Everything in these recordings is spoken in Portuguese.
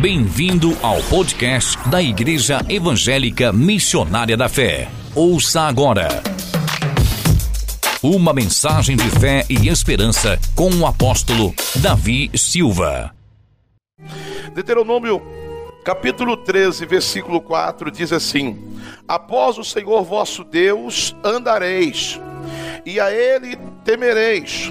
Bem-vindo ao podcast da Igreja Evangélica Missionária da Fé. Ouça agora. Uma mensagem de fé e esperança com o apóstolo Davi Silva. Deuteronômio capítulo 13, versículo 4 diz assim: Após o Senhor vosso Deus andareis, e a ele temereis,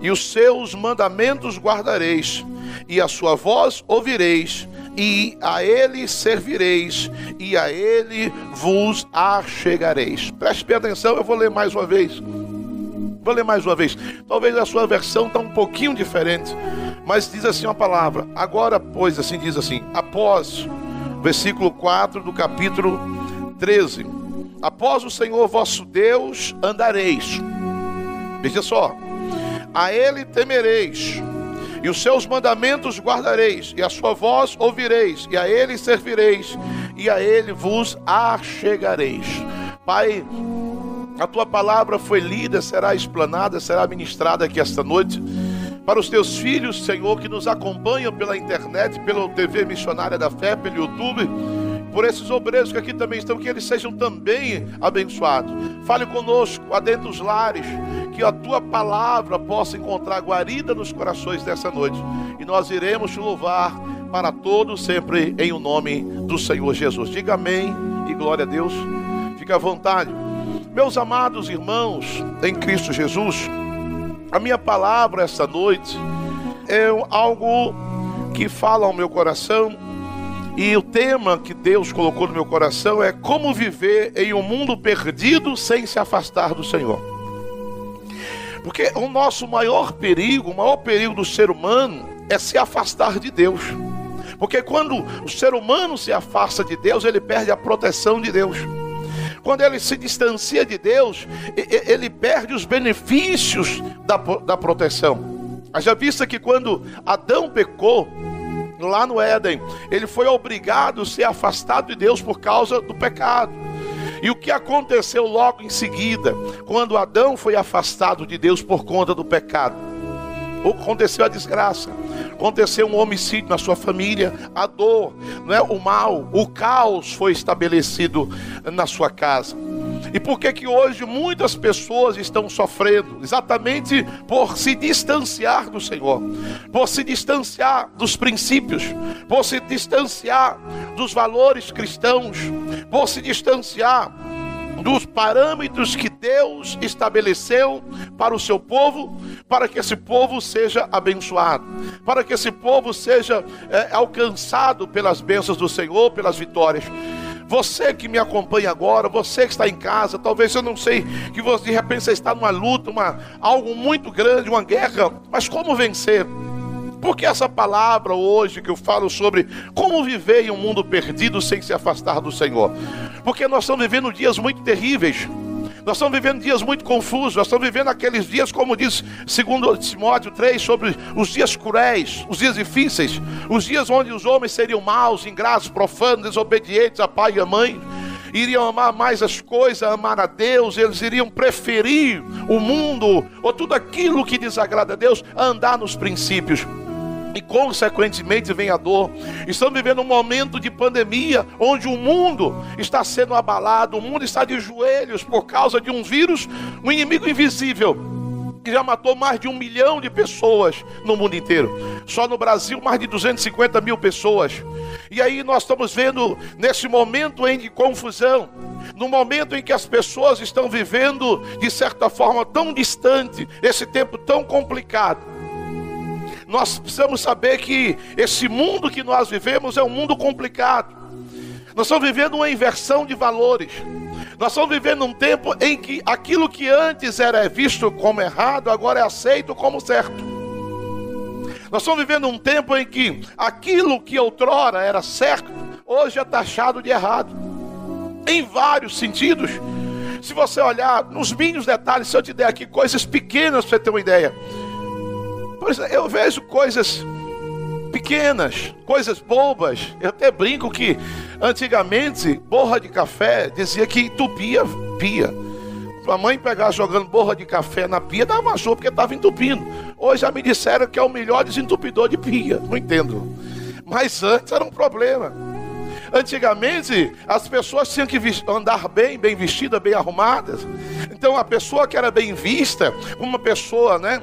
e os seus mandamentos guardareis e a sua voz ouvireis, e a ele servireis, e a ele vos achegareis. Preste bem atenção, eu vou ler mais uma vez. Vou ler mais uma vez. Talvez a sua versão está um pouquinho diferente, mas diz assim uma palavra. Agora, pois, assim diz assim: após, versículo 4 do capítulo 13: Após o Senhor vosso Deus andareis. Veja só: a ele temereis e os seus mandamentos guardareis, e a sua voz ouvireis, e a ele servireis, e a ele vos achegareis. Pai, a tua palavra foi lida, será explanada, será ministrada aqui esta noite. Para os teus filhos, Senhor, que nos acompanham pela internet, pela TV Missionária da Fé, pelo YouTube, por esses obreiros que aqui também estão, que eles sejam também abençoados. Fale conosco, adentro dos lares, que a tua palavra possa encontrar guarida nos corações dessa noite. E nós iremos te louvar para todos sempre em o nome do Senhor Jesus. Diga amém e glória a Deus. Fique à vontade. Meus amados irmãos em Cristo Jesus, a minha palavra esta noite é algo que fala ao meu coração e o tema que Deus colocou no meu coração é como viver em um mundo perdido sem se afastar do Senhor. Porque o nosso maior perigo, o maior perigo do ser humano é se afastar de Deus. Porque quando o ser humano se afasta de Deus, ele perde a proteção de Deus. Quando ele se distancia de Deus, ele perde os benefícios da, da proteção. Haja vista que quando Adão pecou, lá no Éden, ele foi obrigado a ser afastado de Deus por causa do pecado. E o que aconteceu logo em seguida, quando Adão foi afastado de Deus por conta do pecado? Aconteceu a desgraça, aconteceu um homicídio na sua família, a dor, não é? o mal, o caos foi estabelecido na sua casa. E por que que hoje muitas pessoas estão sofrendo? Exatamente por se distanciar do Senhor, por se distanciar dos princípios, por se distanciar dos valores cristãos, por se distanciar dos parâmetros que Deus estabeleceu para o seu povo, para que esse povo seja abençoado, para que esse povo seja é, alcançado pelas bênçãos do Senhor, pelas vitórias. Você que me acompanha agora, você que está em casa, talvez eu não sei que você de repente você está numa luta, uma, algo muito grande, uma guerra, mas como vencer? Porque essa palavra hoje que eu falo sobre como viver em um mundo perdido sem se afastar do Senhor. Porque nós estamos vivendo dias muito terríveis. Nós estamos vivendo dias muito confusos, nós estamos vivendo aqueles dias, como diz segundo Timóteo 3, sobre os dias cruéis, os dias difíceis, os dias onde os homens seriam maus, ingratos, profanos, desobedientes a pai e a mãe, iriam amar mais as coisas, amar a Deus, eles iriam preferir o mundo ou tudo aquilo que desagrada a Deus, andar nos princípios e consequentemente vem a dor. Estamos vivendo um momento de pandemia onde o mundo está sendo abalado, o mundo está de joelhos por causa de um vírus, um inimigo invisível que já matou mais de um milhão de pessoas no mundo inteiro. Só no Brasil, mais de 250 mil pessoas. E aí nós estamos vendo nesse momento em de confusão, no momento em que as pessoas estão vivendo de certa forma tão distante, esse tempo tão complicado nós precisamos saber que esse mundo que nós vivemos é um mundo complicado. Nós estamos vivendo uma inversão de valores. Nós estamos vivendo um tempo em que aquilo que antes era visto como errado, agora é aceito como certo. Nós estamos vivendo um tempo em que aquilo que outrora era certo, hoje é taxado de errado. Em vários sentidos. Se você olhar nos mínimos detalhes, se eu te der aqui coisas pequenas para você ter uma ideia. É, eu vejo coisas pequenas, coisas bobas. Eu até brinco que antigamente borra de café dizia que entupia pia. Sua mãe pegar jogando borra de café na pia, dava uma porque estava entupindo. Hoje já me disseram que é o melhor desentupidor de pia. Não entendo. Mas antes era um problema. Antigamente, as pessoas tinham que andar bem, bem vestidas, bem arrumadas. Então, a pessoa que era bem vista, uma pessoa, né?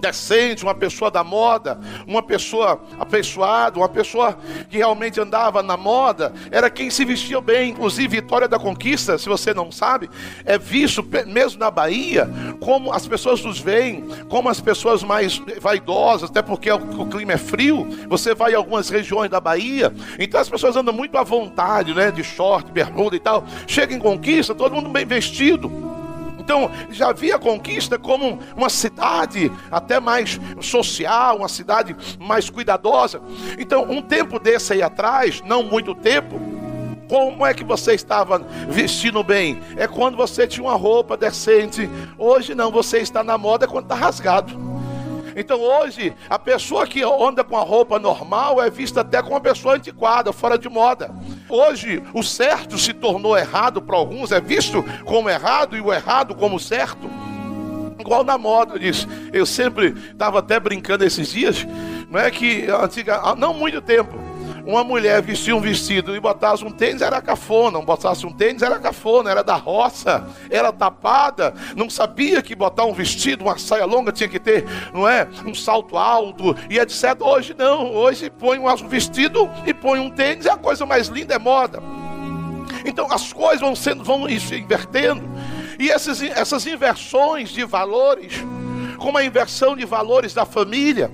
Decente, uma pessoa da moda, uma pessoa apessoada, uma pessoa que realmente andava na moda, era quem se vestia bem. Inclusive, Vitória da Conquista, se você não sabe, é visto mesmo na Bahia como as pessoas nos veem, como as pessoas mais vaidosas, até porque o clima é frio. Você vai em algumas regiões da Bahia, então as pessoas andam muito à vontade, né, de short, bermuda e tal. Chega em Conquista, todo mundo bem vestido. Então, já via a conquista como uma cidade até mais social, uma cidade mais cuidadosa. Então, um tempo desse aí atrás, não muito tempo, como é que você estava vestindo bem? É quando você tinha uma roupa decente. Hoje não, você está na moda quando está rasgado. Então hoje, a pessoa que anda com a roupa normal é vista até como uma pessoa antiquada, fora de moda. Hoje, o certo se tornou errado para alguns, é visto como errado e o errado como certo. Igual na moda, diz. Eu sempre estava até brincando esses dias, não é que antiga, não muito tempo uma mulher vestia um vestido e botasse um tênis, era cafona. Não botasse um tênis, era cafona, era da roça, era tapada, não sabia que botar um vestido, uma saia longa tinha que ter, não é? Um salto alto e etc. Hoje não, hoje põe um vestido e põe um tênis, é a coisa mais linda, é moda. Então as coisas vão sendo, vão se invertendo. E essas, essas inversões de valores, como a inversão de valores da família,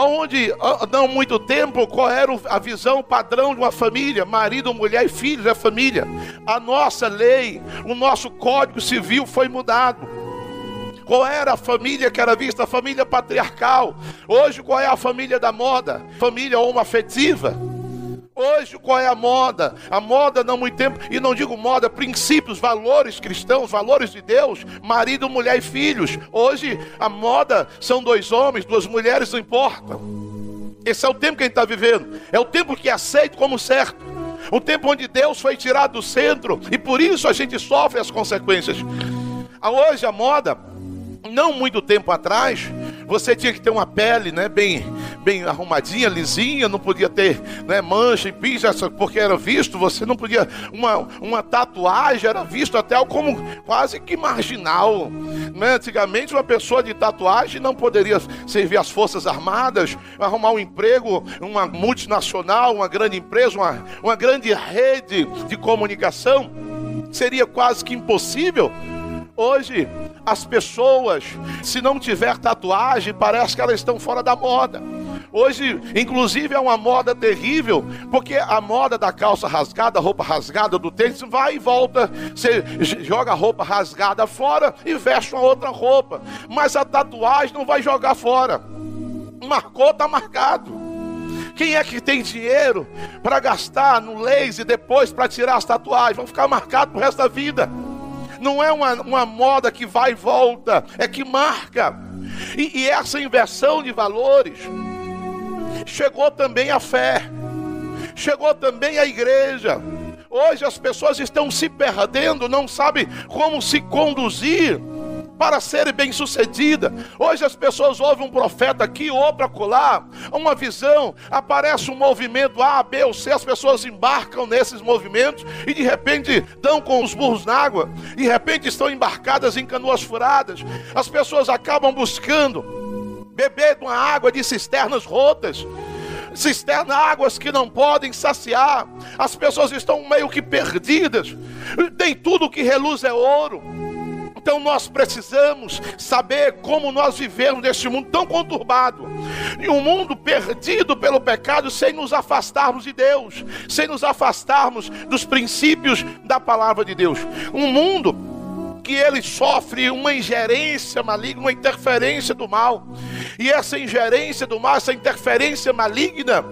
Onde, não muito tempo, qual era a visão padrão de uma família? Marido, mulher e filhos é família. A nossa lei, o nosso código civil foi mudado. Qual era a família que era vista? A família patriarcal. Hoje, qual é a família da moda? Família homoafetiva. Hoje, qual é a moda? A moda, não muito tempo, e não digo moda, princípios, valores cristãos, valores de Deus, marido, mulher e filhos. Hoje, a moda são dois homens, duas mulheres, não importa. Esse é o tempo que a gente está vivendo. É o tempo que é aceito como certo. O tempo onde Deus foi tirado do centro e por isso a gente sofre as consequências. Hoje a moda, não muito tempo atrás, você tinha que ter uma pele, né, bem, bem arrumadinha, lisinha, não podia ter, né, mancha e pisa, porque era visto, você não podia uma, uma tatuagem era visto até como quase que marginal, né? Antigamente uma pessoa de tatuagem não poderia servir as forças armadas, arrumar um emprego, uma multinacional, uma grande empresa, uma, uma grande rede de comunicação, seria quase que impossível. Hoje, as pessoas, se não tiver tatuagem, parece que elas estão fora da moda. Hoje, inclusive, é uma moda terrível, porque a moda da calça rasgada, roupa rasgada do tênis, vai e volta. Você joga a roupa rasgada fora e veste uma outra roupa. Mas a tatuagem não vai jogar fora. Marcou, está marcado. Quem é que tem dinheiro para gastar no laser depois para tirar as tatuagens? Vão ficar marcados pro resto da vida não é uma, uma moda que vai e volta, é que marca. E, e essa inversão de valores chegou também a fé, chegou também a igreja. Hoje as pessoas estão se perdendo, não sabem como se conduzir para ser bem-sucedida. Hoje as pessoas ouvem um profeta aqui, outro acolá, uma visão, aparece um movimento A, B ou C, as pessoas embarcam nesses movimentos e de repente dão com os burros na água, de repente estão embarcadas em canoas furadas. As pessoas acabam buscando beber de uma água de cisternas rotas cisterna águas que não podem saciar. As pessoas estão meio que perdidas. Nem tudo que reluz é ouro. Então nós precisamos saber como nós vivemos neste mundo tão conturbado. E um mundo perdido pelo pecado sem nos afastarmos de Deus, sem nos afastarmos dos princípios da palavra de Deus. Um mundo que ele sofre uma ingerência maligna, uma interferência do mal. E essa ingerência do mal, essa interferência maligna,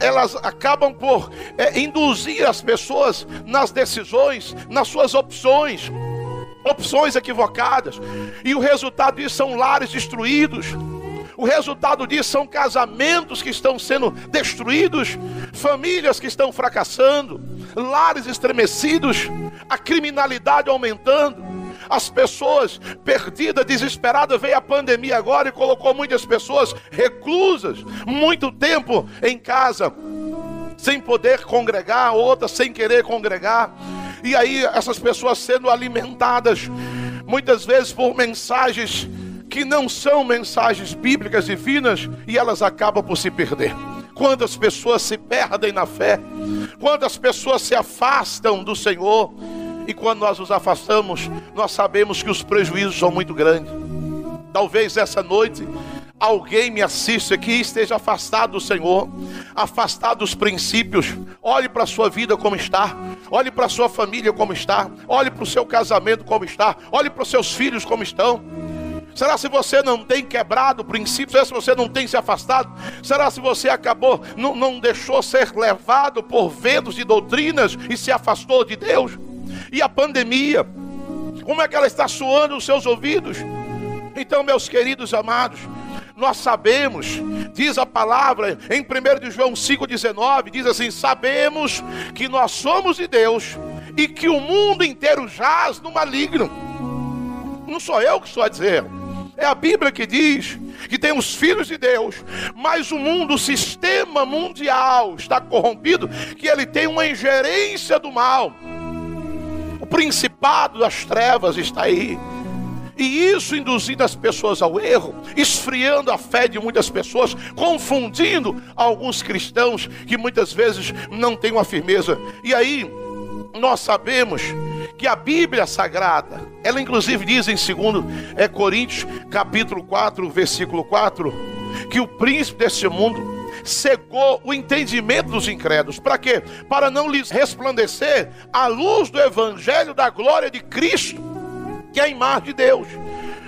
elas acabam por é, induzir as pessoas nas decisões, nas suas opções opções equivocadas, e o resultado disso são lares destruídos. O resultado disso são casamentos que estão sendo destruídos, famílias que estão fracassando, lares estremecidos, a criminalidade aumentando. as pessoas perdidas, desesperadas, veio a pandemia agora e colocou muitas pessoas reclusas, muito tempo em casa, sem poder congregar, outras sem querer congregar. E aí essas pessoas sendo alimentadas muitas vezes por mensagens que não são mensagens bíblicas divinas e elas acabam por se perder. Quantas pessoas se perdem na fé, quantas pessoas se afastam do Senhor, e quando nós nos afastamos, nós sabemos que os prejuízos são muito grandes. Talvez essa noite alguém me assista aqui e esteja afastado do Senhor, afastado dos princípios. Olhe para a sua vida como está, olhe para a sua família como está, olhe para o seu casamento como está, olhe para os seus filhos como estão. Será se você não tem quebrado o princípio? Será se você não tem se afastado? Será se você acabou, não, não deixou ser levado por ventos de doutrinas e se afastou de Deus? E a pandemia, como é que ela está soando nos seus ouvidos? Então, meus queridos amados, nós sabemos, diz a palavra em 1 João 5,19, diz assim: sabemos que nós somos de Deus e que o mundo inteiro jaz no maligno. Não sou eu que estou a dizer. É a Bíblia que diz que tem os filhos de Deus, mas o mundo, o sistema mundial está corrompido, que ele tem uma ingerência do mal. O principado das trevas está aí. E isso induzindo as pessoas ao erro, esfriando a fé de muitas pessoas, confundindo alguns cristãos que muitas vezes não têm uma firmeza. E aí, nós sabemos que a Bíblia Sagrada, ela inclusive diz em 2 é, Coríntios, capítulo 4, versículo 4, que o príncipe desse mundo cegou o entendimento dos incrédulos. Para quê? Para não lhes resplandecer a luz do evangelho da glória de Cristo, que é a imagem de Deus.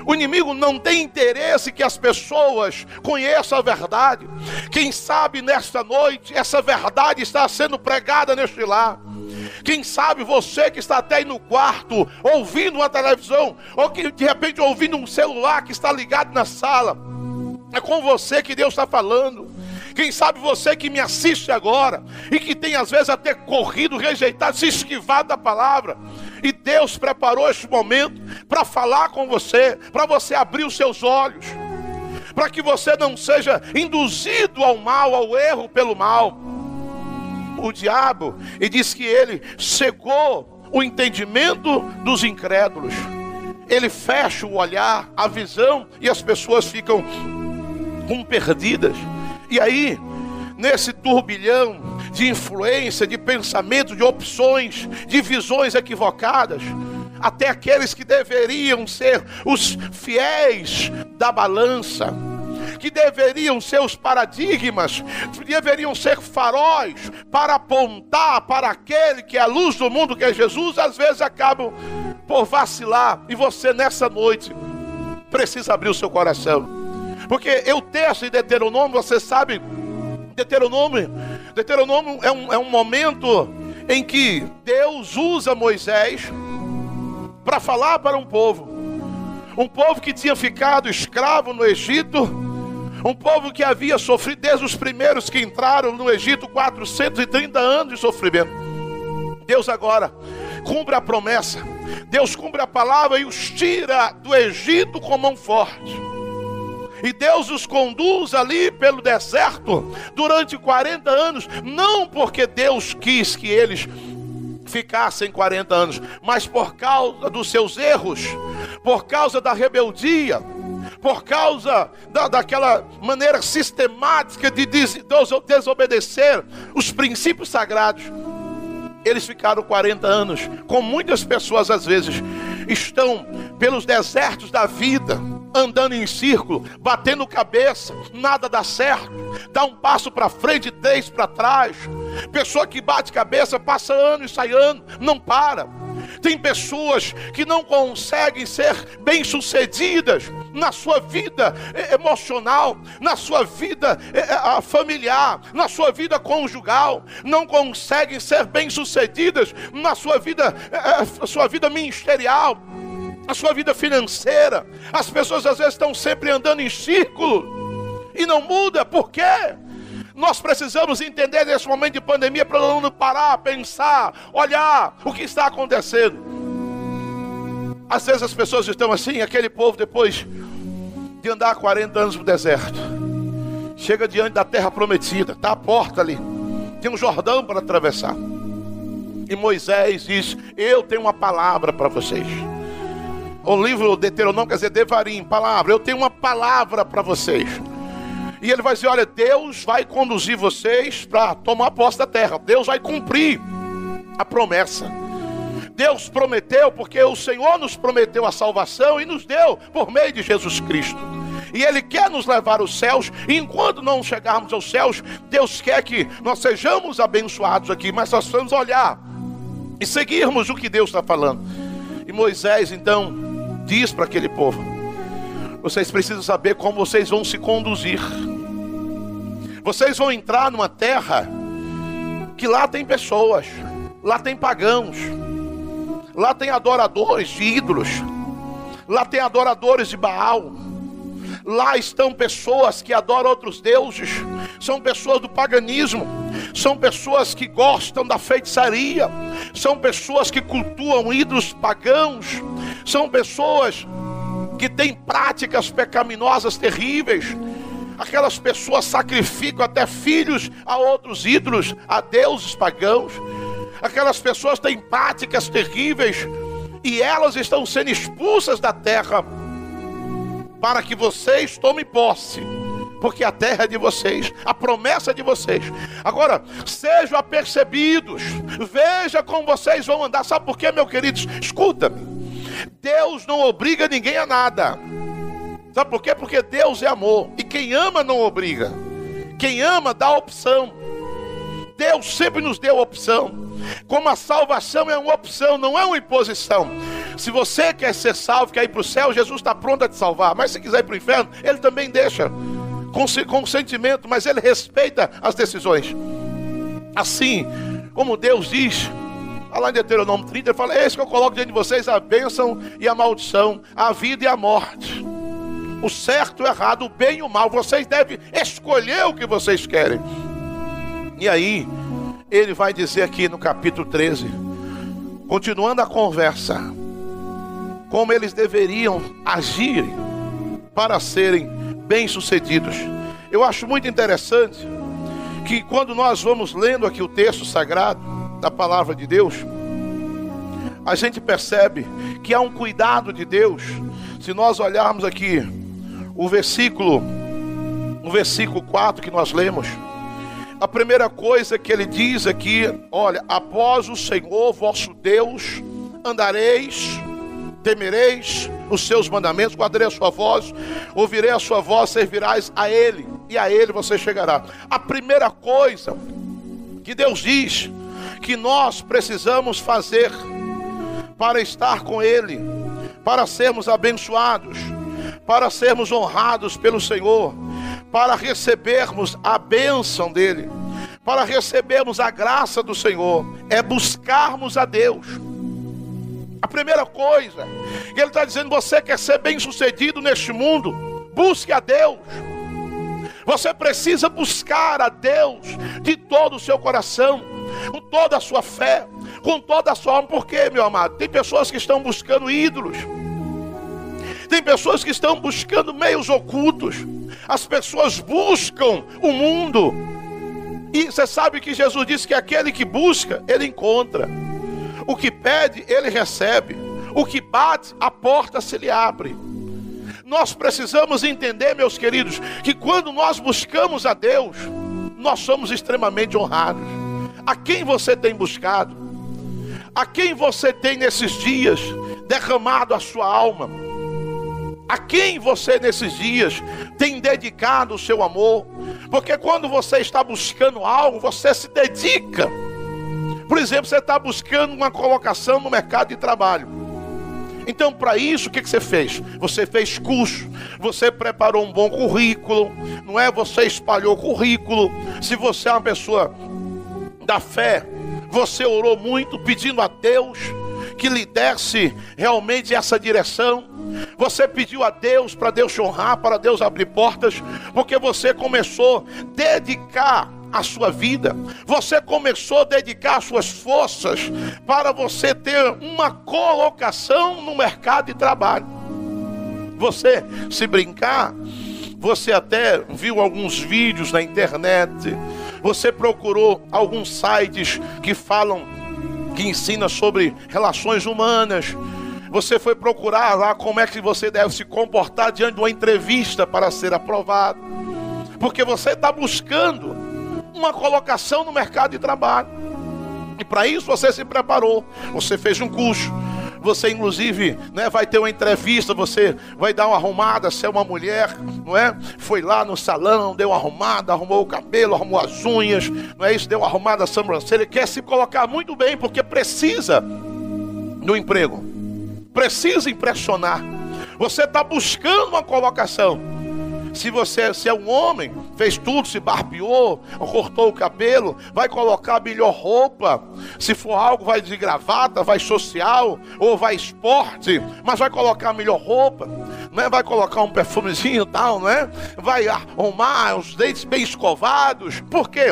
O inimigo não tem interesse que as pessoas conheçam a verdade. Quem sabe nesta noite essa verdade está sendo pregada neste lar. Quem sabe você que está até aí no quarto, ouvindo uma televisão, ou que de repente ouvindo um celular que está ligado na sala. É com você que Deus está falando. Quem sabe você que me assiste agora e que tem às vezes até corrido, rejeitado, se esquivado da palavra. E Deus preparou este momento para falar com você, para você abrir os seus olhos, para que você não seja induzido ao mal, ao erro pelo mal. O diabo, e diz que ele cegou o entendimento dos incrédulos. Ele fecha o olhar, a visão, e as pessoas ficam com perdidas. E aí, nesse turbilhão de influência, de pensamento, de opções, de visões equivocadas. Até aqueles que deveriam ser os fiéis da balança, que deveriam ser os paradigmas, deveriam ser faróis para apontar para aquele que é a luz do mundo, que é Jesus, às vezes acabam por vacilar. E você nessa noite precisa abrir o seu coração. Porque eu texto em Deuteronômio, você sabe Deuteronômio, Deuteronômio é um, é um momento em que Deus usa Moisés para falar para um povo. Um povo que tinha ficado escravo no Egito, um povo que havia sofrido desde os primeiros que entraram no Egito 430 anos de sofrimento. Deus agora cumpre a promessa, Deus cumpre a palavra e os tira do Egito com mão forte. E Deus os conduz ali pelo deserto durante 40 anos, não porque Deus quis que eles ficassem 40 anos, mas por causa dos seus erros, por causa da rebeldia, por causa da, daquela maneira sistemática de des, desobedecer os princípios sagrados. Eles ficaram 40 anos, com muitas pessoas às vezes estão pelos desertos da vida andando em círculo, batendo cabeça, nada dá certo, dá um passo para frente, três para trás. Pessoa que bate cabeça, passa ano e sai ano, não para. Tem pessoas que não conseguem ser bem-sucedidas na sua vida eh, emocional, na sua vida eh, familiar, na sua vida conjugal, não conseguem ser bem-sucedidas na sua vida, sua vida ministerial a sua vida financeira. As pessoas às vezes estão sempre andando em círculo e não muda. Por quê? Nós precisamos entender nesse momento de pandemia para não parar, pensar, olhar o que está acontecendo. Às vezes as pessoas estão assim, aquele povo depois de andar 40 anos no deserto, chega diante da terra prometida, está a porta ali, tem um Jordão para atravessar. E Moisés diz: Eu tenho uma palavra para vocês. O livro de Deuteronômio quer dizer Devarim, palavra. Eu tenho uma palavra para vocês. E ele vai dizer: Olha, Deus vai conduzir vocês para tomar posse da terra. Deus vai cumprir a promessa. Deus prometeu, porque o Senhor nos prometeu a salvação e nos deu por meio de Jesus Cristo. E Ele quer nos levar aos céus, e enquanto não chegarmos aos céus, Deus quer que nós sejamos abençoados aqui, mas nós vamos olhar e seguirmos o que Deus está falando. E Moisés então diz para aquele povo: vocês precisam saber como vocês vão se conduzir. Vocês vão entrar numa terra que lá tem pessoas, lá tem pagãos, lá tem adoradores de ídolos, lá tem adoradores de Baal. Lá estão pessoas que adoram outros deuses, são pessoas do paganismo, são pessoas que gostam da feitiçaria, são pessoas que cultuam ídolos pagãos, são pessoas que têm práticas pecaminosas terríveis. Aquelas pessoas sacrificam até filhos a outros ídolos, a deuses pagãos. Aquelas pessoas têm práticas terríveis e elas estão sendo expulsas da terra para que vocês tomem posse, porque a terra é de vocês, a promessa é de vocês. Agora, sejam apercebidos, veja como vocês vão andar. Sabe por quê, meus queridos? Escuta-me. Deus não obriga ninguém a nada. Sabe por quê? Porque Deus é amor. E quem ama não obriga. Quem ama dá opção. Deus sempre nos deu opção. Como a salvação é uma opção, não é uma imposição. Se você quer ser salvo, quer ir para o céu, Jesus está pronto a te salvar. Mas se quiser ir para o inferno, Ele também deixa com consentimento, mas Ele respeita as decisões. Assim como Deus diz, lá em Deuteronômio 30, ele fala: Esse que eu coloco diante de vocês a bênção e a maldição, a vida e a morte. O certo, o errado, o bem e o mal. Vocês devem escolher o que vocês querem. E aí, ele vai dizer aqui no capítulo 13, continuando a conversa como eles deveriam agir para serem bem-sucedidos. Eu acho muito interessante que quando nós vamos lendo aqui o texto sagrado da palavra de Deus, a gente percebe que há um cuidado de Deus. Se nós olharmos aqui o versículo, o versículo 4 que nós lemos, a primeira coisa que ele diz aqui, olha, após o Senhor vosso Deus andareis temereis os seus mandamentos, guardarei a sua voz, ouvirei a sua voz, servirás a Ele, e a Ele você chegará. A primeira coisa que Deus diz que nós precisamos fazer para estar com Ele, para sermos abençoados, para sermos honrados pelo Senhor, para recebermos a bênção dEle, para recebermos a graça do Senhor, é buscarmos a Deus a primeira coisa, ele está dizendo: você quer ser bem sucedido neste mundo, busque a Deus. Você precisa buscar a Deus de todo o seu coração, com toda a sua fé, com toda a sua alma. Por quê, meu amado? Tem pessoas que estão buscando ídolos. Tem pessoas que estão buscando meios ocultos. As pessoas buscam o mundo. E você sabe que Jesus disse que aquele que busca, ele encontra. O que pede, ele recebe. O que bate, a porta se lhe abre. Nós precisamos entender, meus queridos, que quando nós buscamos a Deus, nós somos extremamente honrados. A quem você tem buscado? A quem você tem nesses dias derramado a sua alma? A quem você nesses dias tem dedicado o seu amor? Porque quando você está buscando algo, você se dedica. Por exemplo, você está buscando uma colocação no mercado de trabalho. Então, para isso, o que, que você fez? Você fez curso, você preparou um bom currículo, não é? Você espalhou currículo. Se você é uma pessoa da fé, você orou muito pedindo a Deus que lhe desse realmente essa direção. Você pediu a Deus para Deus te honrar, para Deus abrir portas, porque você começou a dedicar a sua vida. Você começou a dedicar suas forças para você ter uma colocação no mercado de trabalho. Você, se brincar, você até viu alguns vídeos na internet, você procurou alguns sites que falam, que ensinam sobre relações humanas. Você foi procurar lá como é que você deve se comportar diante de uma entrevista para ser aprovado. Porque você está buscando uma colocação no mercado de trabalho. E para isso você se preparou. Você fez um curso. Você, inclusive, né, vai ter uma entrevista. Você vai dar uma arrumada. Se é uma mulher, não é? Foi lá no salão, deu uma arrumada, arrumou o cabelo, arrumou as unhas. Não é isso? Deu uma arrumada a sobrancelha. Quer se colocar muito bem porque precisa do emprego. Precisa impressionar. Você está buscando uma colocação. Se você se é um homem, fez tudo, se barbeou, cortou o cabelo, vai colocar a melhor roupa. Se for algo, vai de gravata, vai social ou vai esporte, mas vai colocar a melhor roupa, não é? Vai colocar um perfumezinho e tal, não é? Vai arrumar os dentes bem escovados. Por quê?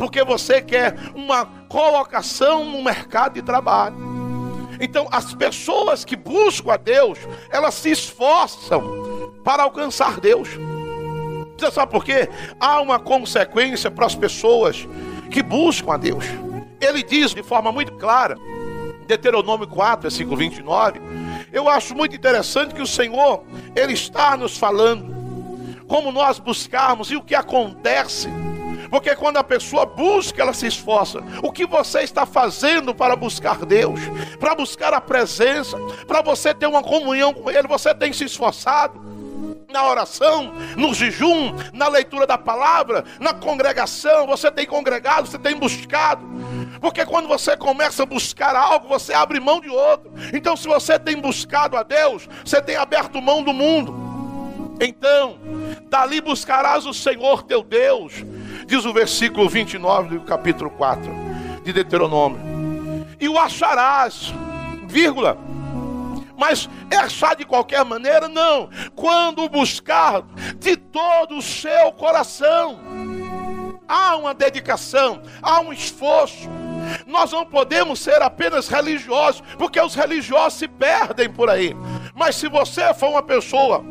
Porque você quer uma colocação no mercado de trabalho. Então, as pessoas que buscam a Deus, elas se esforçam para alcançar Deus. Você sabe por quê? Há uma consequência para as pessoas que buscam a Deus. Ele diz de forma muito clara, Deuteronômio 4, versículo 29. Eu acho muito interessante que o Senhor, Ele está nos falando como nós buscarmos e o que acontece. Porque quando a pessoa busca, ela se esforça. O que você está fazendo para buscar Deus? Para buscar a presença? Para você ter uma comunhão com Ele? Você tem se esforçado? na oração, no jejum, na leitura da palavra, na congregação. Você tem congregado, você tem buscado. Porque quando você começa a buscar algo, você abre mão de outro. Então, se você tem buscado a Deus, você tem aberto mão do mundo. Então, dali buscarás o Senhor teu Deus, diz o versículo 29 do capítulo 4 de Deuteronômio. E o acharás, vírgula mas é achar de qualquer maneira? Não. Quando buscar de todo o seu coração, há uma dedicação, há um esforço. Nós não podemos ser apenas religiosos, porque os religiosos se perdem por aí. Mas se você for uma pessoa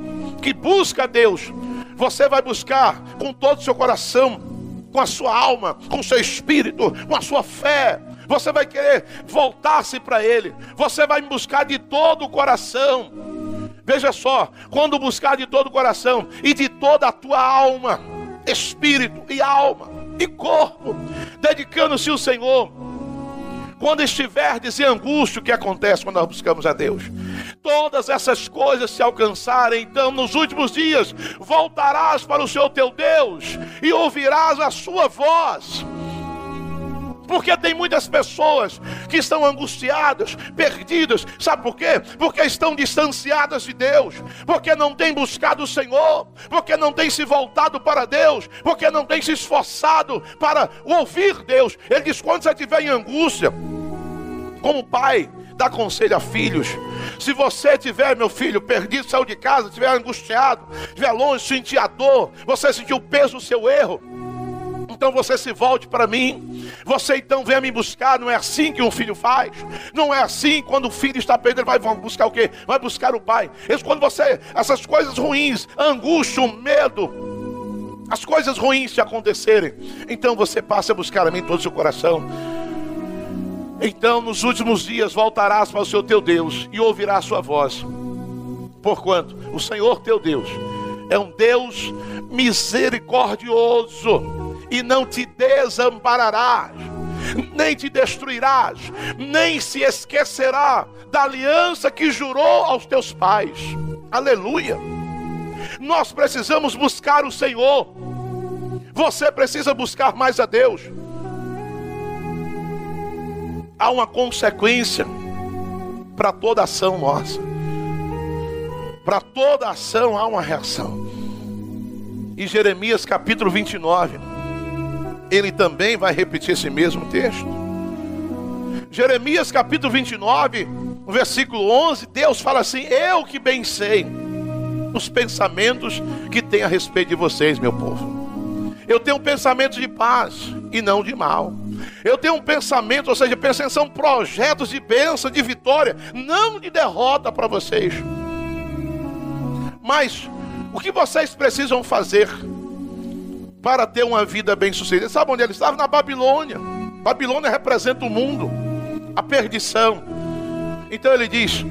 que busca Deus, você vai buscar com todo o seu coração, com a sua alma, com o seu espírito, com a sua fé, você vai querer voltar-se para Ele, você vai buscar de todo o coração. Veja só, quando buscar de todo o coração e de toda a tua alma, espírito e alma e corpo, dedicando-se ao Senhor. Quando estiverdes em angústia, o que acontece quando nós buscamos a Deus? Todas essas coisas se alcançarem, então nos últimos dias voltarás para o Senhor teu Deus e ouvirás a sua voz porque tem muitas pessoas que estão angustiadas, perdidas. Sabe por quê? Porque estão distanciadas de Deus, porque não têm buscado o Senhor, porque não têm se voltado para Deus, porque não têm se esforçado para ouvir Deus. Ele diz: quando você estiver em angústia, como pai, dá conselho a filhos. Se você tiver, meu filho, perdido, saiu de casa, estiver angustiado, estiver longe, sentir a dor, você sentiu o peso do seu erro então você se volte para mim. Você então venha me buscar. Não é assim que um filho faz. Não é assim quando o filho está perdido, ele vai buscar o quê? Vai buscar o pai. Quando você, essas coisas ruins, angústia, medo, as coisas ruins se acontecerem, então você passa a buscar a mim todo o seu coração. Então, nos últimos dias, voltarás para o seu teu Deus e ouvirás sua voz. Porquanto o Senhor teu Deus é um Deus misericordioso e não te desampararás, nem te destruirás, nem se esquecerá da aliança que jurou aos teus pais. Aleluia. Nós precisamos buscar o Senhor. Você precisa buscar mais a Deus. Há uma consequência para toda ação nossa. Para toda ação há uma reação. Em Jeremias capítulo 29, ele também vai repetir esse mesmo texto. Jeremias capítulo 29, versículo 11, Deus fala assim: Eu que bem sei os pensamentos que tem a respeito de vocês, meu povo. Eu tenho um pensamento de paz e não de mal. Eu tenho um pensamento, ou seja, pensando são projetos de bênção, de vitória, não de derrota para vocês. Mas o que vocês precisam fazer para ter uma vida bem-sucedida? Sabe onde ele estava? Na Babilônia. Babilônia representa o mundo, a perdição. Então ele diz: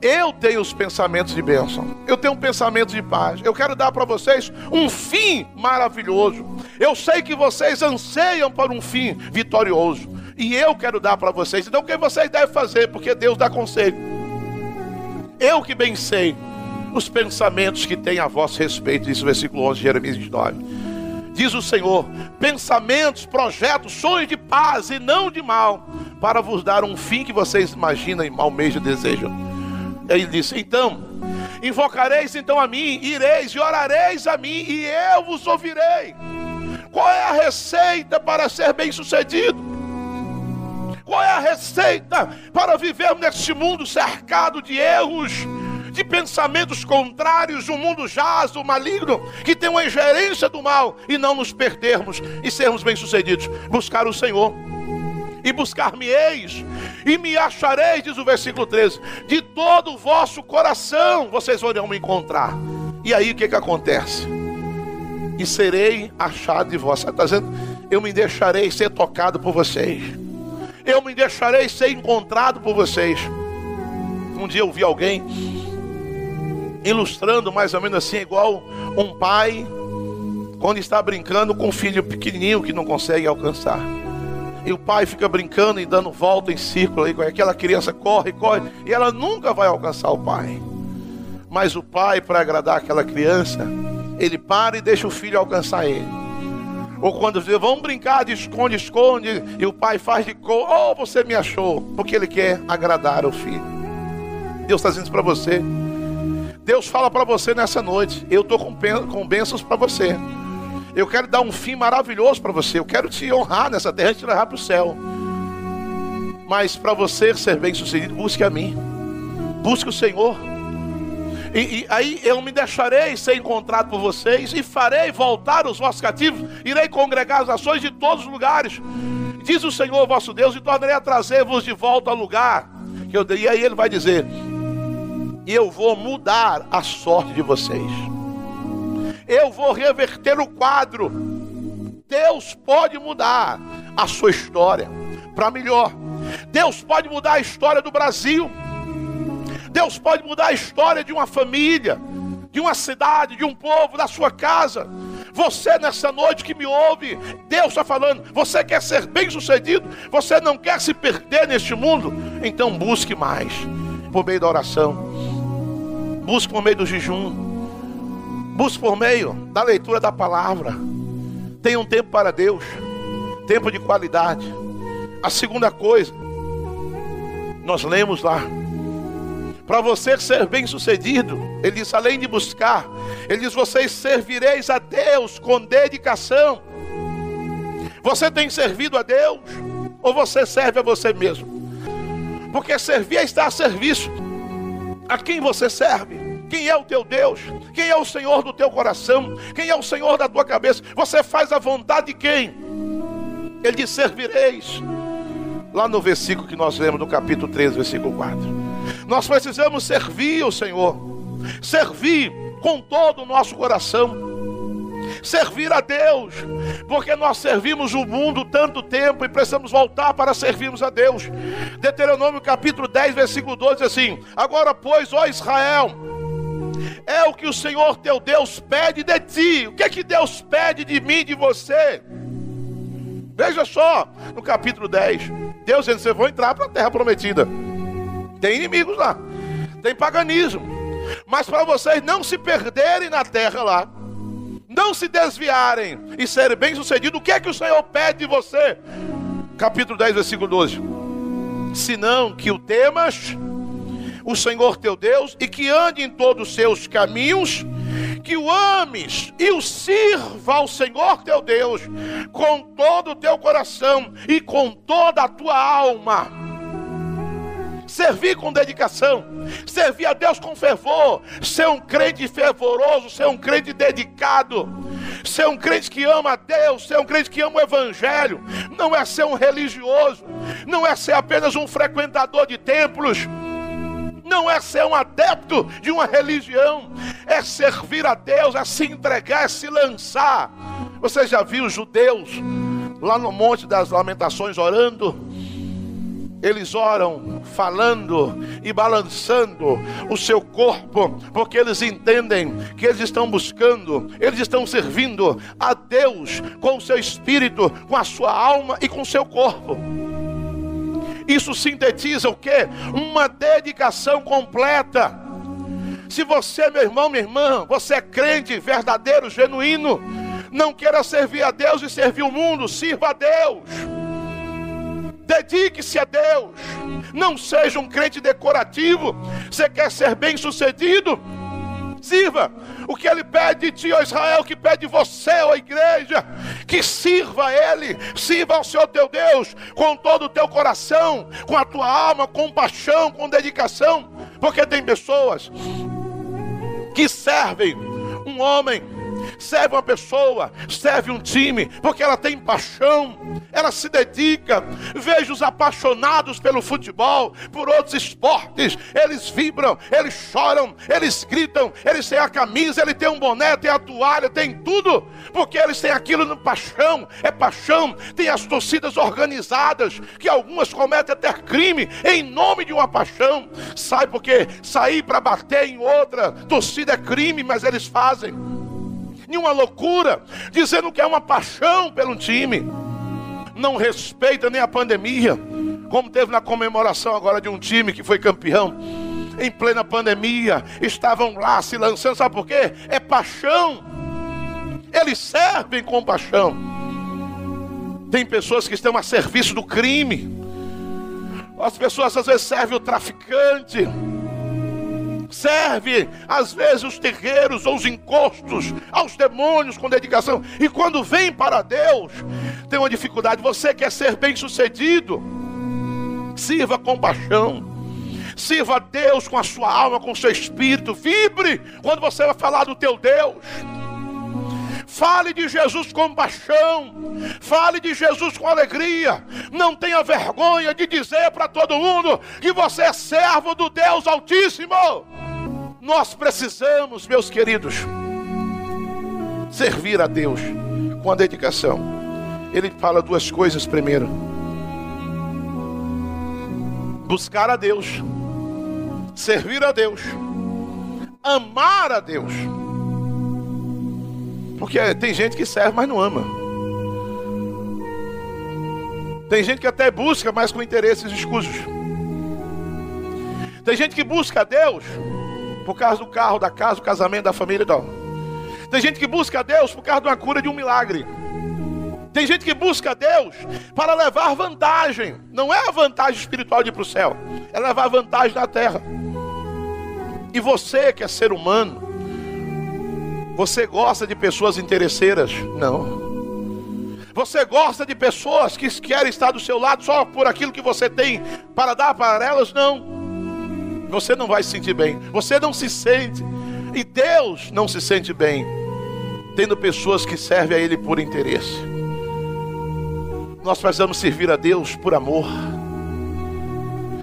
eu tenho os pensamentos de bênção. Eu tenho um pensamento de paz. Eu quero dar para vocês um fim maravilhoso. Eu sei que vocês anseiam por um fim vitorioso. E eu quero dar para vocês. Então o que vocês devem fazer? Porque Deus dá conselho. Eu que bem sei os pensamentos que tem a vosso respeito. Diz o versículo 11 de Jeremias 29. Diz o Senhor: pensamentos, projetos, sonhos de paz e não de mal, para vos dar um fim que vocês imaginam e almejam desejam. Ele disse: Então, invocareis então a mim, ireis e orareis a mim, e eu vos ouvirei. Qual é a receita para ser bem-sucedido? Qual é a receita para vivermos neste mundo cercado de erros, de pensamentos contrários, um mundo jazo, maligno, que tem uma ingerência do mal e não nos perdermos e sermos bem-sucedidos? Buscar o Senhor e buscar-me-eis, e me achareis, diz o versículo 13, de todo o vosso coração vocês vão me encontrar. E aí o que, que acontece? E serei achado de vós. Está dizendo, eu me deixarei ser tocado por vocês, eu me deixarei ser encontrado por vocês. Um dia eu vi alguém ilustrando mais ou menos assim, igual um pai quando está brincando com um filho pequenininho que não consegue alcançar. E o pai fica brincando e dando volta em círculo aí, aquela criança corre, corre, e ela nunca vai alcançar o pai. Mas o pai, para agradar aquela criança, ele para e deixa o filho alcançar ele. Ou quando diz, vamos brincar de esconde, esconde, e o pai faz de cor, oh, você me achou, porque ele quer agradar o filho. Deus está dizendo para você. Deus fala para você nessa noite. Eu estou com, com bênçãos para você. Eu quero dar um fim maravilhoso para você. Eu quero te honrar nessa terra e te levar para o céu. Mas para você ser bem sucedido, busque a mim. Busque o Senhor. E, e, aí eu me deixarei ser encontrado por vocês e farei voltar os vossos cativos. Irei congregar as nações de todos os lugares. Diz o Senhor vosso Deus, e tornarei a trazer-vos de volta ao lugar. Que eu, e aí ele vai dizer: eu vou mudar a sorte de vocês eu vou reverter o quadro. Deus pode mudar a sua história para melhor. Deus pode mudar a história do Brasil. Deus pode mudar a história de uma família, de uma cidade, de um povo, da sua casa. Você nessa noite que me ouve, Deus está falando, você quer ser bem sucedido, você não quer se perder neste mundo, então busque mais por meio da oração, busque por meio do jejum, Busque por meio da leitura da palavra. Tenha um tempo para Deus. Tempo de qualidade. A segunda coisa, nós lemos lá. Para você ser bem sucedido, ele diz: além de buscar, ele diz: vocês servireis a Deus com dedicação. Você tem servido a Deus ou você serve a você mesmo? Porque servir é estar a serviço. A quem você serve? Quem é o teu Deus? Quem é o Senhor do teu coração? Quem é o Senhor da tua cabeça? Você faz a vontade de quem? Ele diz: servireis. Lá no versículo que nós lemos, no capítulo 13, versículo 4. Nós precisamos servir o Senhor, servir com todo o nosso coração servir a Deus, porque nós servimos o mundo tanto tempo e precisamos voltar para servirmos a Deus. Deuteronômio capítulo 10, versículo 12 diz assim: Agora, pois, ó Israel, é o que o Senhor teu Deus pede de ti. O que é que Deus pede de mim, de você? Veja só, no capítulo 10, Deus dizendo: vocês vão entrar para a terra prometida. Tem inimigos lá, tem paganismo. Mas para vocês não se perderem na terra lá, não se desviarem e serem bem-sucedidos, o que é que o Senhor pede de você? Capítulo 10, versículo 12: Senão que o temas o Senhor teu Deus e que ande em todos os seus caminhos, que o ames e o sirva ao Senhor teu Deus com todo o teu coração e com toda a tua alma. servir com dedicação, servir a Deus com fervor, ser um crente fervoroso, ser um crente dedicado, ser um crente que ama a Deus, ser um crente que ama o Evangelho, não é ser um religioso, não é ser apenas um frequentador de templos, não é ser um adepto de uma religião, é servir a Deus, é se entregar, é se lançar. Você já viu os judeus lá no Monte das Lamentações orando? Eles oram falando e balançando o seu corpo, porque eles entendem que eles estão buscando, eles estão servindo a Deus com o seu espírito, com a sua alma e com o seu corpo. Isso sintetiza o que? Uma dedicação completa. Se você, meu irmão, minha irmã, você é crente verdadeiro, genuíno, não queira servir a Deus e servir o mundo, sirva a Deus. Dedique-se a Deus. Não seja um crente decorativo. Você quer ser bem sucedido? Sirva. O que ele pede de ti, ó Israel, que pede de você, ó igreja, que sirva a Ele, sirva ao Senhor teu Deus, com todo o teu coração, com a tua alma, com paixão, com dedicação, porque tem pessoas que servem um homem serve uma pessoa, serve um time, porque ela tem paixão, ela se dedica. Veja os apaixonados pelo futebol, por outros esportes, eles vibram, eles choram, eles gritam, eles têm a camisa, ele tem um boné, tem a toalha, tem tudo, porque eles têm aquilo no paixão, é paixão. Tem as torcidas organizadas, que algumas cometem até crime em nome de uma paixão. Sai porque sair para bater em outra torcida é crime, mas eles fazem nenhuma loucura, dizendo que é uma paixão pelo time. Não respeita nem a pandemia, como teve na comemoração agora de um time que foi campeão. Em plena pandemia, estavam lá se lançando, sabe por quê? É paixão. Eles servem com paixão. Tem pessoas que estão a serviço do crime. As pessoas às vezes servem o traficante serve às vezes os terreiros ou os encostos aos demônios com dedicação, e quando vem para Deus, tem uma dificuldade. Você quer ser bem sucedido, sirva com paixão. Sirva a Deus com a sua alma, com o seu espírito. Vibre quando você vai falar do teu Deus. Fale de Jesus com paixão. Fale de Jesus com alegria. Não tenha vergonha de dizer para todo mundo que você é servo do Deus Altíssimo. Nós precisamos, meus queridos, servir a Deus com a dedicação. Ele fala duas coisas primeiro: buscar a Deus, servir a Deus, amar a Deus. Porque tem gente que serve, mas não ama. Tem gente que até busca, mas com interesses escusos. Tem gente que busca a Deus por causa do carro, da casa, do casamento, da família e tal. Tem gente que busca a Deus por causa de uma cura de um milagre. Tem gente que busca a Deus para levar vantagem. Não é a vantagem espiritual de ir para o céu, é levar vantagem na terra. E você que é ser humano, você gosta de pessoas interesseiras? Não. Você gosta de pessoas que querem estar do seu lado só por aquilo que você tem para dar para elas? Não você não vai se sentir bem. Você não se sente. E Deus não se sente bem tendo pessoas que servem a Ele por interesse. Nós precisamos servir a Deus por amor.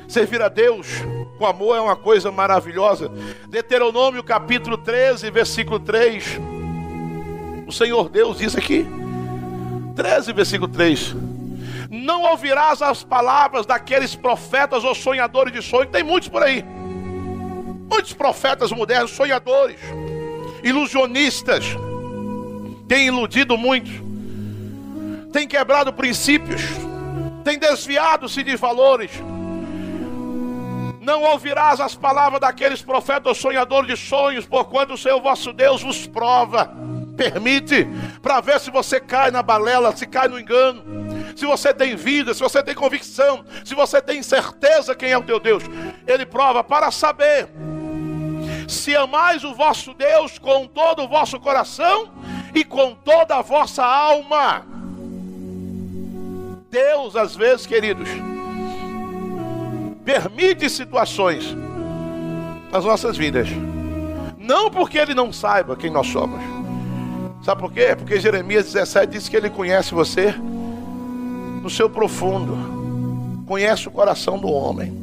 Servir a Deus com amor é uma coisa maravilhosa. Deuteronômio capítulo 13, versículo 3. O Senhor Deus diz aqui, 13, versículo 3 não ouvirás as palavras daqueles profetas ou sonhadores de sonho. Tem muitos por aí. Muitos profetas modernos, sonhadores, ilusionistas, têm iludido muito, têm quebrado princípios, têm desviado-se de valores. Não ouvirás as palavras daqueles profetas ou sonhadores de sonhos, porquanto o Senhor vosso Deus vos prova, permite, para ver se você cai na balela, se cai no engano se você tem vida, se você tem convicção, se você tem certeza quem é o teu Deus. Ele prova para saber se amais o vosso Deus com todo o vosso coração e com toda a vossa alma. Deus, às vezes, queridos, permite situações nas nossas vidas. Não porque ele não saiba quem nós somos. Sabe por quê? Porque Jeremias 17 diz que ele conhece você no seu profundo, conhece o coração do homem.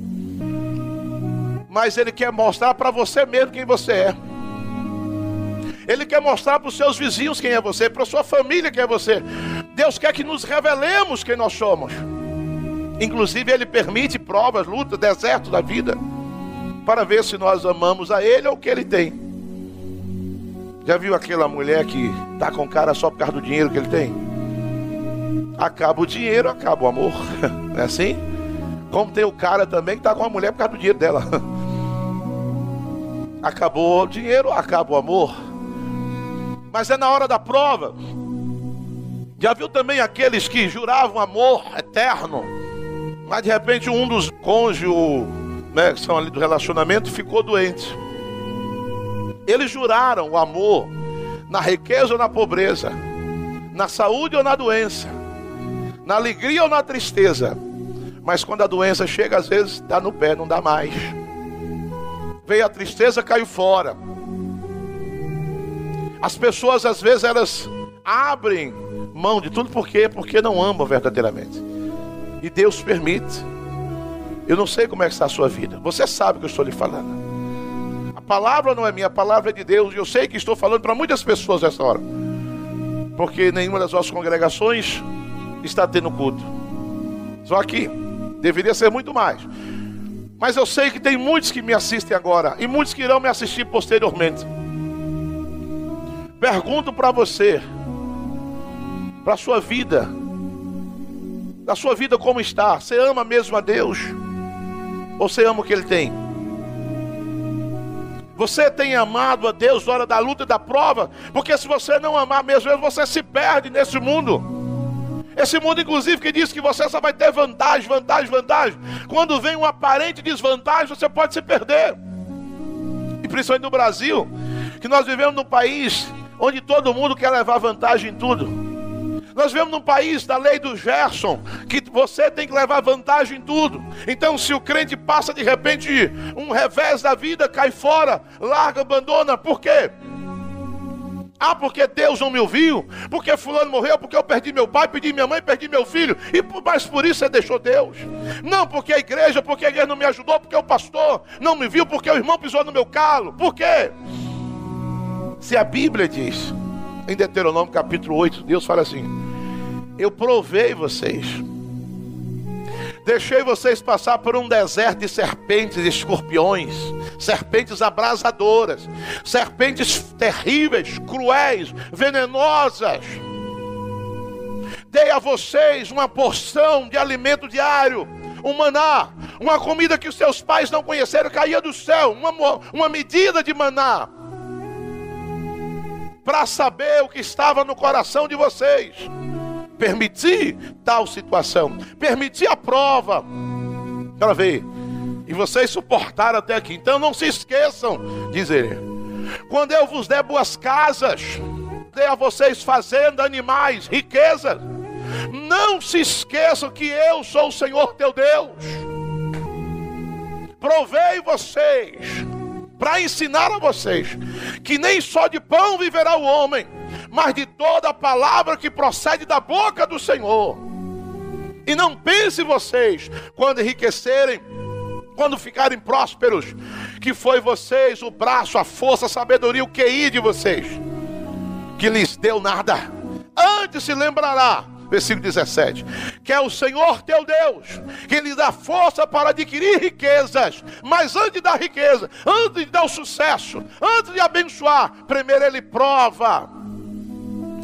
Mas ele quer mostrar para você mesmo quem você é. Ele quer mostrar para os seus vizinhos quem é você, para a sua família quem é você. Deus quer que nos revelemos quem nós somos. Inclusive, Ele permite provas, lutas, desertos da vida, para ver se nós amamos a Ele ou o que Ele tem. Já viu aquela mulher que está com cara só por causa do dinheiro que ele tem? Acaba o dinheiro, acaba o amor. Não é assim? Como tem o cara também que está com a mulher por causa do dinheiro dela. Acabou o dinheiro, acaba o amor. Mas é na hora da prova. Já viu também aqueles que juravam amor eterno, mas de repente um dos cônjuges, né, que são ali do relacionamento, ficou doente. Eles juraram o amor na riqueza ou na pobreza, na saúde ou na doença, na alegria ou na tristeza. Mas quando a doença chega, às vezes dá no pé, não dá mais. Veio a tristeza, caiu fora. As pessoas às vezes elas abrem mão de tudo por quê? Porque não amam verdadeiramente. E Deus permite. Eu não sei como é que está a sua vida. Você sabe o que eu estou lhe falando. A palavra não é minha, a palavra é de Deus. E eu sei que estou falando para muitas pessoas nessa hora. Porque nenhuma das nossas congregações está tendo culto. Só aqui. Deveria ser muito mais. Mas eu sei que tem muitos que me assistem agora. E muitos que irão me assistir posteriormente. Pergunto para você, para a sua vida, da sua vida como está? Você ama mesmo a Deus? Ou você ama o que Ele tem? Você tem amado a Deus na hora da luta e da prova? Porque se você não amar mesmo, você se perde nesse mundo. Esse mundo, inclusive, que diz que você só vai ter vantagem, vantagem, vantagem. Quando vem uma aparente desvantagem, você pode se perder. E principalmente no Brasil, que nós vivemos num país onde todo mundo quer levar vantagem em tudo. Nós vivemos num país da lei do Gerson, que você tem que levar vantagem em tudo. Então, se o crente passa de repente um revés da vida, cai fora, larga, abandona. Por quê? Ah, porque Deus não me ouviu, porque fulano morreu, porque eu perdi meu pai, perdi minha mãe, perdi meu filho, e mas por isso você deixou Deus. Não, porque a igreja, porque a igreja não me ajudou, porque o pastor não me viu, porque o irmão pisou no meu calo. Por quê? Se a Bíblia diz, em Deuteronômio capítulo 8, Deus fala assim: Eu provei vocês, deixei vocês passar por um deserto de serpentes e escorpiões, serpentes abrasadoras, serpentes terríveis, cruéis, venenosas. Dei a vocês uma porção de alimento diário um maná, uma comida que os seus pais não conheceram, caía do céu, uma, uma medida de maná para saber o que estava no coração de vocês. Permiti tal situação, permiti a prova para ver. E vocês suportaram até aqui. Então não se esqueçam, diz ele. Quando eu vos der boas casas, dei a vocês fazenda, animais, riquezas. Não se esqueçam que eu sou o Senhor teu Deus. Provei vocês para ensinar a vocês que nem só de pão viverá o homem, mas de toda a palavra que procede da boca do Senhor. E não pense vocês, quando enriquecerem, quando ficarem prósperos, que foi vocês o braço, a força, a sabedoria, o QI de vocês, que lhes deu nada. Antes se lembrará versículo 17: Que é o Senhor teu Deus, que lhe dá força para adquirir riquezas, mas antes da riqueza, antes de dar o sucesso, antes de abençoar, primeiro ele prova.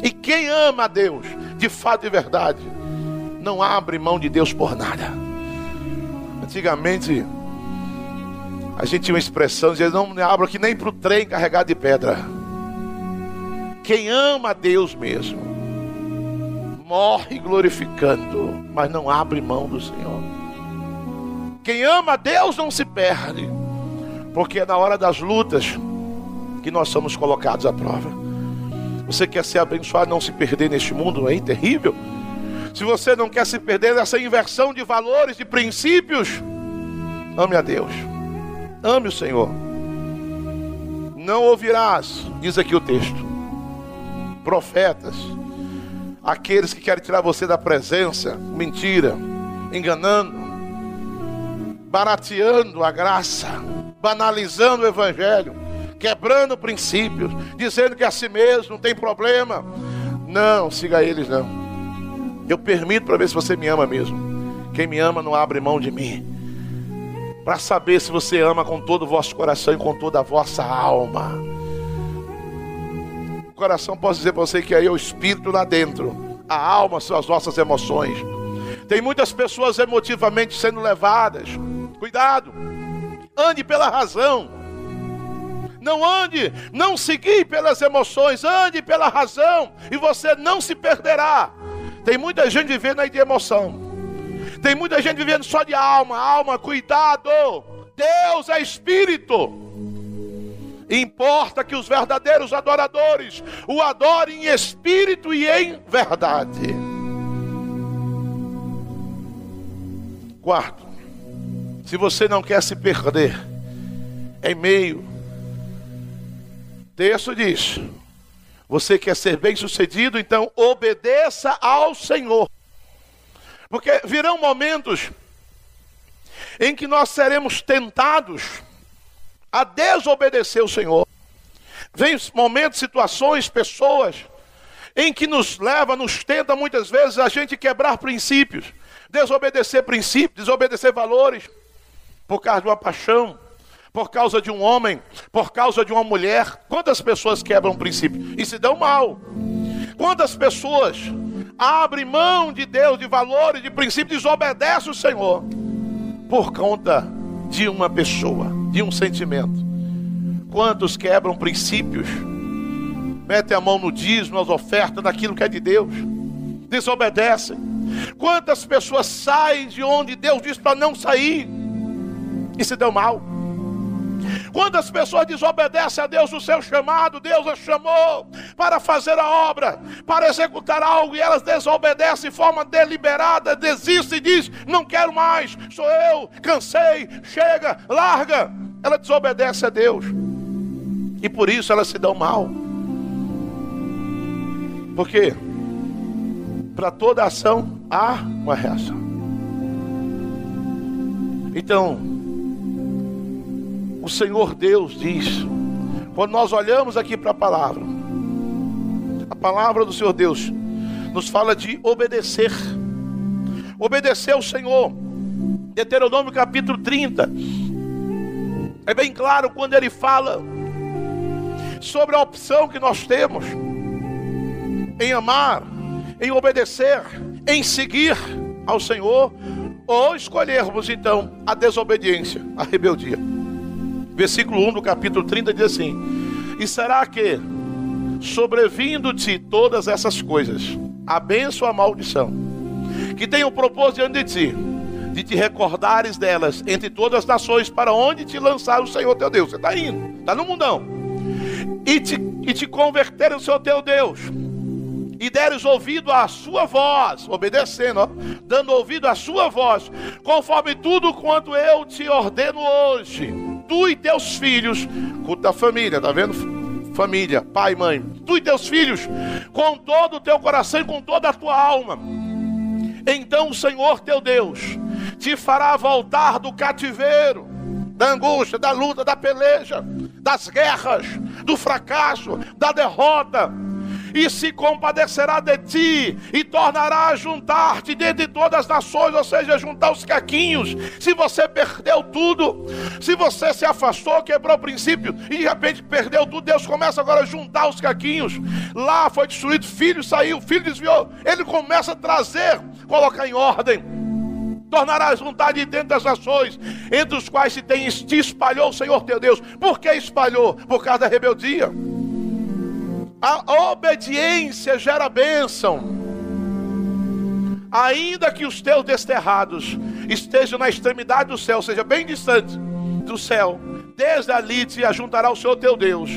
E quem ama a Deus, de fato e verdade, não abre mão de Deus por nada. Antigamente, a gente tinha uma expressão, dizia, não me abro aqui nem para o trem carregado de pedra. Quem ama a Deus mesmo, morre glorificando, mas não abre mão do Senhor. Quem ama a Deus não se perde, porque é na hora das lutas que nós somos colocados à prova. Você quer ser abençoado, não se perder neste mundo aí terrível? Se você não quer se perder nessa inversão de valores, de princípios, ame a Deus. Ame o Senhor. Não ouvirás, diz aqui o texto, profetas, aqueles que querem tirar você da presença, mentira, enganando, barateando a graça, banalizando o evangelho, quebrando princípios, dizendo que a si mesmo não tem problema. Não, siga eles não. Eu permito para ver se você me ama mesmo. Quem me ama não abre mão de mim. Para saber se você ama com todo o vosso coração e com toda a vossa alma. Coração posso dizer para você que aí é o espírito lá dentro. A alma são as nossas emoções. Tem muitas pessoas emotivamente sendo levadas. Cuidado. Ande pela razão. Não ande, não seguir pelas emoções, ande pela razão e você não se perderá. Tem muita gente vivendo aí de emoção. Tem muita gente vivendo só de alma, alma, cuidado. Deus é espírito. Importa que os verdadeiros adoradores o adorem em espírito e em verdade. Quarto, se você não quer se perder em meio texto diz: Você quer ser bem sucedido, então obedeça ao Senhor. Porque virão momentos em que nós seremos tentados a desobedecer o Senhor. Vem momentos, situações, pessoas em que nos leva, nos tenta muitas vezes a gente quebrar princípios, desobedecer princípios, desobedecer valores por causa de uma paixão, por causa de um homem, por causa de uma mulher. Quantas pessoas quebram princípio e se dão mal? Quantas pessoas abrem mão de Deus, de valores, de princípios, desobedecem o Senhor por conta de uma pessoa, de um sentimento? Quantos quebram princípios? Metem a mão no dízimo, nas ofertas, naquilo que é de Deus. Desobedecem. Quantas pessoas saem de onde Deus diz para não sair e se dão mal? Quando as pessoas desobedecem a Deus o seu chamado, Deus as chamou para fazer a obra, para executar algo, e elas desobedecem de forma deliberada, desistem e diz: Não quero mais, sou eu, cansei, chega, larga. Ela desobedece a Deus. E por isso elas se dão mal. Por quê? Para toda ação há uma reação. Então, o Senhor Deus diz, quando nós olhamos aqui para a palavra, a palavra do Senhor Deus nos fala de obedecer, obedecer ao Senhor. Deuteronômio capítulo 30, é bem claro quando ele fala sobre a opção que nós temos em amar, em obedecer, em seguir ao Senhor, ou escolhermos então a desobediência, a rebeldia versículo 1 do capítulo 30 diz assim: E será que, sobrevindo-te todas essas coisas, a bênção ou a maldição, que tem o propósito diante de ti, de te recordares delas entre todas as nações, para onde te lançar o Senhor teu Deus? Você está indo, está no mundão, e te, e te converter o Senhor teu Deus e deres ouvido à sua voz, obedecendo, ó, dando ouvido à sua voz, conforme tudo quanto eu te ordeno hoje, tu e teus filhos, culto da família, tá vendo? Família, pai, mãe, tu e teus filhos, com todo o teu coração e com toda a tua alma. Então o Senhor teu Deus te fará voltar do cativeiro, da angústia, da luta, da peleja, das guerras, do fracasso, da derrota e se compadecerá de ti, e tornará a juntar-te dentre todas as nações, ou seja, juntar os caquinhos. Se você perdeu tudo, se você se afastou, quebrou o princípio, e de repente perdeu tudo, Deus começa agora a juntar os caquinhos. Lá foi destruído, filho saiu, filho desviou. Ele começa a trazer, colocar em ordem tornará juntar de dentro das nações, entre os quais se tem, te espalhou o Senhor teu Deus. Por que espalhou? Por causa da rebeldia. A obediência gera bênção. Ainda que os teus desterrados estejam na extremidade do céu, seja, bem distante do céu, desde ali te ajuntará o Senhor teu Deus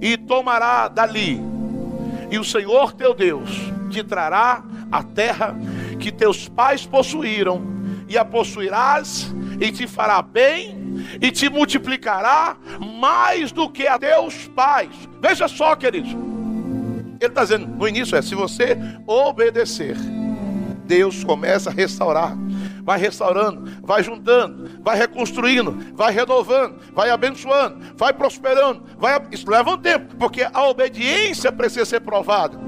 e tomará dali. E o Senhor teu Deus te trará a terra que teus pais possuíram e a possuirás e te fará bem e te multiplicará mais do que a Deus pais. Veja só, queridos. Ele está dizendo no início é: se você obedecer, Deus começa a restaurar vai restaurando, vai juntando, vai reconstruindo, vai renovando, vai abençoando, vai prosperando. Vai... Isso leva um tempo, porque a obediência precisa ser provada.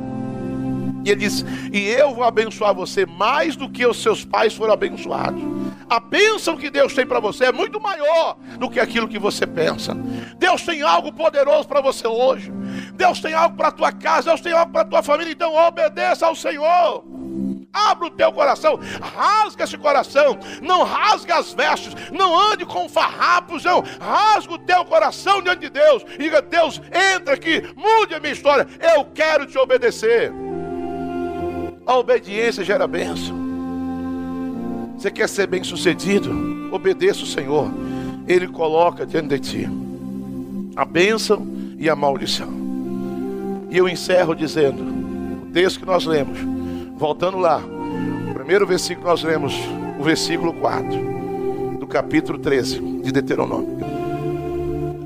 E ele diz: E eu vou abençoar você mais do que os seus pais foram abençoados. A bênção que Deus tem para você é muito maior do que aquilo que você pensa. Deus tem algo poderoso para você hoje. Deus tem algo para a tua casa, Deus tem algo para a tua família. Então obedeça ao Senhor. Abra o teu coração, rasga esse coração, não rasga as vestes, não ande com farrapos, não. Rasga o teu coração diante de Deus. Diga: Deus, entra aqui, mude a minha história. Eu quero te obedecer. A obediência gera bênção. Você quer ser bem sucedido? Obedeça o Senhor. Ele coloca diante de ti a bênção e a maldição. E eu encerro dizendo: o texto que nós lemos Voltando lá, o primeiro versículo que nós lemos, o versículo 4 do capítulo 13 de Deuteronômio.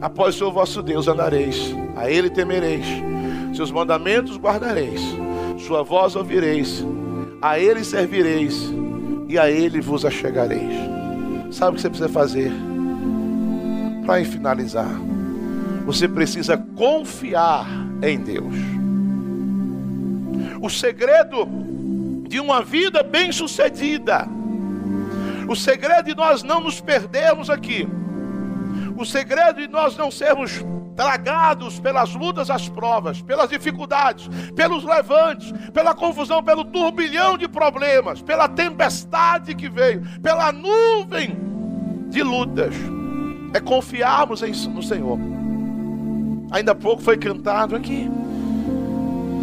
Após o Senhor vosso Deus andareis, a Ele temereis, seus mandamentos guardareis, sua voz ouvireis, a Ele servireis e a Ele vos achegareis. Sabe o que você precisa fazer? Para finalizar, você precisa confiar em Deus. O segredo de uma vida bem-sucedida. O segredo de nós não nos perdermos aqui. O segredo de nós não sermos tragados pelas lutas, as provas, pelas dificuldades, pelos levantes, pela confusão, pelo turbilhão de problemas, pela tempestade que veio, pela nuvem de lutas. É confiarmos no Senhor. Ainda há pouco foi cantado aqui.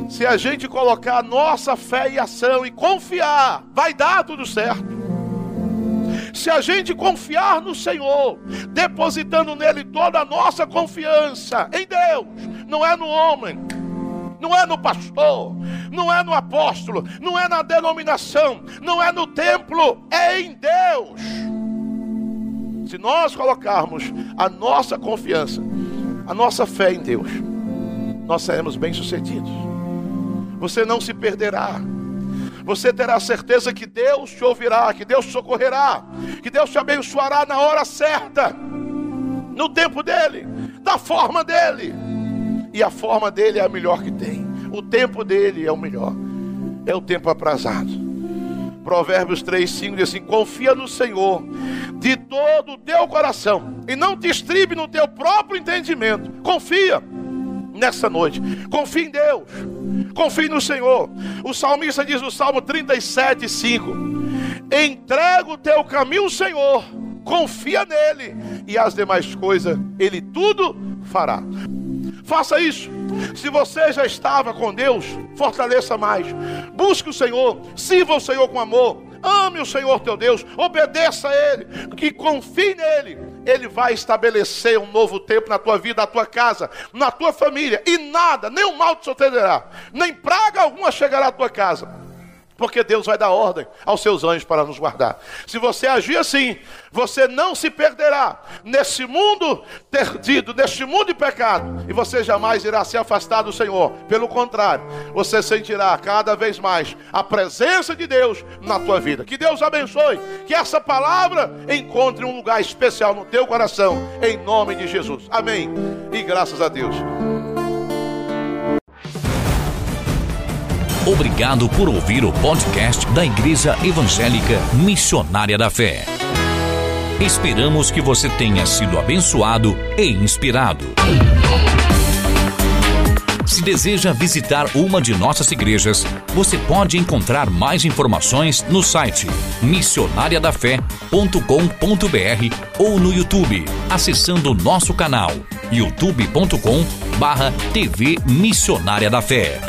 Se a gente colocar a nossa fé em ação e confiar, vai dar tudo certo. Se a gente confiar no Senhor, depositando nele toda a nossa confiança em Deus, não é no homem, não é no pastor, não é no apóstolo, não é na denominação, não é no templo, é em Deus. Se nós colocarmos a nossa confiança, a nossa fé em Deus, nós seremos bem-sucedidos você não se perderá. Você terá certeza que Deus te ouvirá, que Deus te socorrerá, que Deus te abençoará na hora certa, no tempo dele, da forma dele. E a forma dele é a melhor que tem. O tempo dele é o melhor. É o tempo aprazado. Provérbios 3, 5 diz assim: Confia no Senhor de todo o teu coração e não te estribe no teu próprio entendimento. Confia nessa noite. Confie em Deus. Confie no Senhor. O salmista diz no Salmo 37, 5: Entrega o teu caminho Senhor, confia nele, e as demais coisas ele tudo fará. Faça isso. Se você já estava com Deus, fortaleça mais. Busque o Senhor, sirva o Senhor com amor. Ame o Senhor teu Deus, obedeça a Ele, que confie nele ele vai estabelecer um novo tempo na tua vida, na tua casa, na tua família, e nada, o mal te sucederá, nem praga alguma chegará à tua casa porque Deus vai dar ordem aos seus anjos para nos guardar. Se você agir assim, você não se perderá nesse mundo perdido, neste mundo de pecado, e você jamais irá se afastar do Senhor. Pelo contrário, você sentirá cada vez mais a presença de Deus na tua vida. Que Deus abençoe, que essa palavra encontre um lugar especial no teu coração, em nome de Jesus. Amém. E graças a Deus. Obrigado por ouvir o podcast da Igreja Evangélica Missionária da Fé. Esperamos que você tenha sido abençoado e inspirado. Se deseja visitar uma de nossas igrejas, você pode encontrar mais informações no site missionariadafé.com.br ou no YouTube, acessando nosso canal youtube.com/tv Missionária da Fé.